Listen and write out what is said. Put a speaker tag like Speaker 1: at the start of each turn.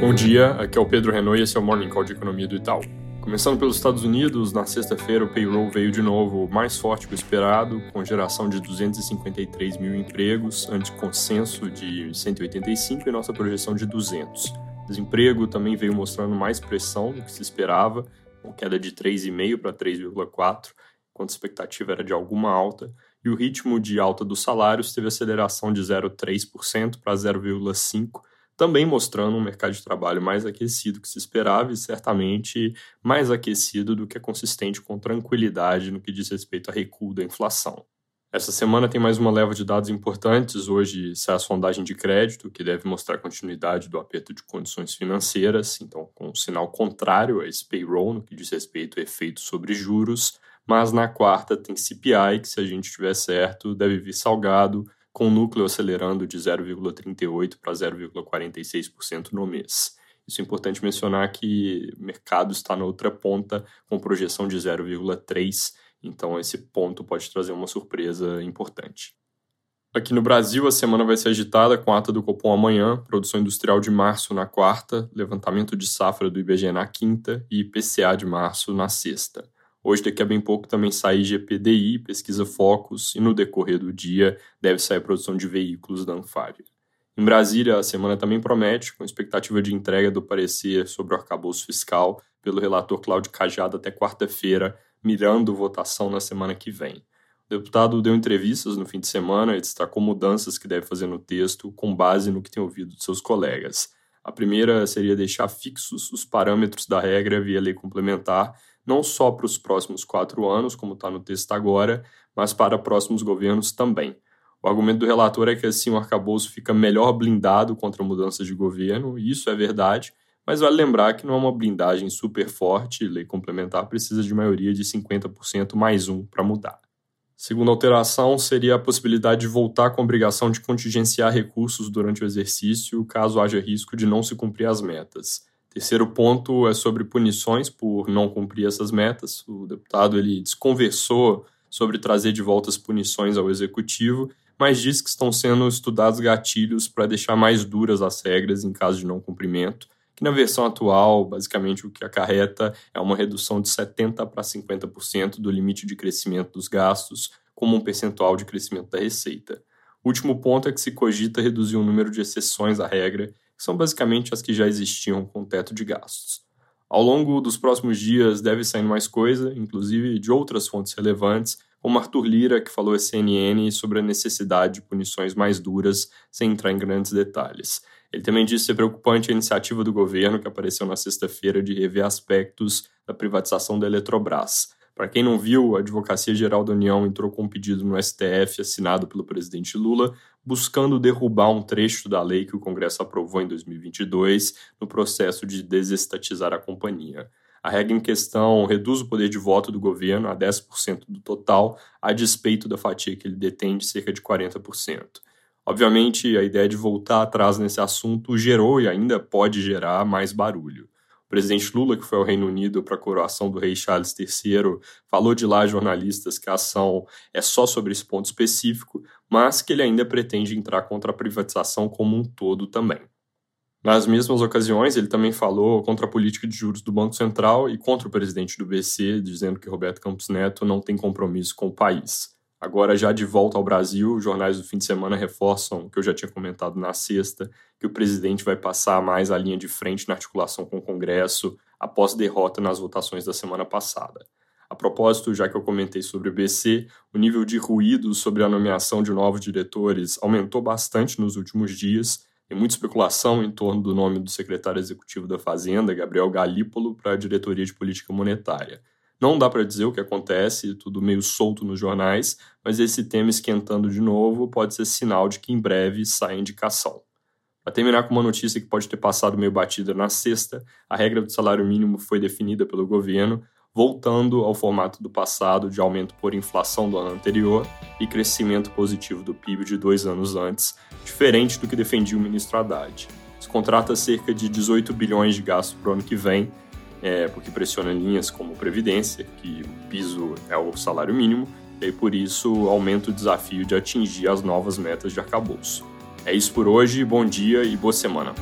Speaker 1: Bom dia, aqui é o Pedro Renault e esse é o Morning Call de Economia do Itaú. Começando pelos Estados Unidos, na sexta-feira o payroll veio de novo mais forte que o esperado, com geração de 253 mil empregos, ante consenso de 185 e nossa projeção de 200. Desemprego também veio mostrando mais pressão do que se esperava, com queda de 3,5 para 3,4, enquanto a expectativa era de alguma alta, e o ritmo de alta dos salários teve aceleração de 0,3% para 0,5%, também mostrando um mercado de trabalho mais aquecido que se esperava e certamente mais aquecido do que é consistente com tranquilidade no que diz respeito a recuo da inflação. Essa semana tem mais uma leva de dados importantes. Hoje sai a sondagem de crédito, que deve mostrar continuidade do aperto de condições financeiras, então com um sinal contrário a esse payroll no que diz respeito a efeito sobre juros. Mas na quarta tem CPI, que se a gente tiver certo, deve vir salgado, com o núcleo acelerando de 0,38% para 0,46% no mês. Isso é importante mencionar que o mercado está na outra ponta, com projeção de 0,3%, então esse ponto pode trazer uma surpresa importante. Aqui no Brasil, a semana vai ser agitada com a ata do Copom amanhã, produção industrial de março na quarta, levantamento de safra do IBGE na quinta e IPCA de março na sexta. Hoje, daqui a bem pouco, também sai GPDI, pesquisa Focus, e no decorrer do dia deve sair a produção de veículos da Anfávia. Em Brasília, a semana também promete, com expectativa de entrega do parecer sobre o arcabouço fiscal pelo relator Cláudio Cajado até quarta-feira, mirando votação na semana que vem. O deputado deu entrevistas no fim de semana e destacou mudanças que deve fazer no texto com base no que tem ouvido de seus colegas. A primeira seria deixar fixos os parâmetros da regra via lei complementar não só para os próximos quatro anos, como está no texto agora, mas para próximos governos também. O argumento do relator é que assim o arcabouço fica melhor blindado contra mudanças de governo, e isso é verdade, mas vale lembrar que não é uma blindagem super forte, lei complementar precisa de maioria de 50% mais um para mudar. Segunda alteração seria a possibilidade de voltar com a obrigação de contingenciar recursos durante o exercício, caso haja risco de não se cumprir as metas. Terceiro ponto é sobre punições por não cumprir essas metas. O deputado ele desconversou sobre trazer de volta as punições ao executivo, mas diz que estão sendo estudados gatilhos para deixar mais duras as regras em caso de não cumprimento, que na versão atual, basicamente o que acarreta é uma redução de 70 para 50% do limite de crescimento dos gastos, como um percentual de crescimento da receita. O último ponto é que se cogita reduzir o número de exceções à regra que são basicamente as que já existiam com o teto de gastos. Ao longo dos próximos dias deve sair mais coisa, inclusive de outras fontes relevantes, como Arthur Lira, que falou à CNN sobre a necessidade de punições mais duras, sem entrar em grandes detalhes. Ele também disse ser preocupante a iniciativa do governo, que apareceu na sexta-feira, de rever aspectos da privatização da Eletrobras. Para quem não viu, a Advocacia Geral da União entrou com um pedido no STF assinado pelo presidente Lula, buscando derrubar um trecho da lei que o Congresso aprovou em 2022 no processo de desestatizar a companhia. A regra em questão reduz o poder de voto do governo a 10% do total, a despeito da fatia que ele detém de cerca de 40%. Obviamente, a ideia de voltar atrás nesse assunto gerou e ainda pode gerar mais barulho presidente Lula, que foi ao Reino Unido para a coroação do rei Charles III, falou de lá a jornalistas que a ação é só sobre esse ponto específico, mas que ele ainda pretende entrar contra a privatização como um todo também. Nas mesmas ocasiões, ele também falou contra a política de juros do Banco Central e contra o presidente do BC, dizendo que Roberto Campos Neto não tem compromisso com o país. Agora, já de volta ao Brasil, jornais do fim de semana reforçam o que eu já tinha comentado na sexta, que o presidente vai passar mais a linha de frente na articulação com o Congresso após derrota nas votações da semana passada. A propósito, já que eu comentei sobre o BC, o nível de ruído sobre a nomeação de novos diretores aumentou bastante nos últimos dias. Tem muita especulação em torno do nome do secretário executivo da Fazenda, Gabriel Galípolo, para a diretoria de política monetária. Não dá para dizer o que acontece, tudo meio solto nos jornais, mas esse tema esquentando de novo pode ser sinal de que em breve sai indicação. Para terminar com uma notícia que pode ter passado meio batida na sexta, a regra do salário mínimo foi definida pelo governo, voltando ao formato do passado de aumento por inflação do ano anterior e crescimento positivo do PIB de dois anos antes, diferente do que defendia o ministro Haddad. Isso contrata cerca de 18 bilhões de gastos para o ano que vem, é, porque pressiona linhas como Previdência, que o piso é o salário mínimo, e por isso aumenta o desafio de atingir as novas metas de arcabouço. É isso por hoje, bom dia e boa semana.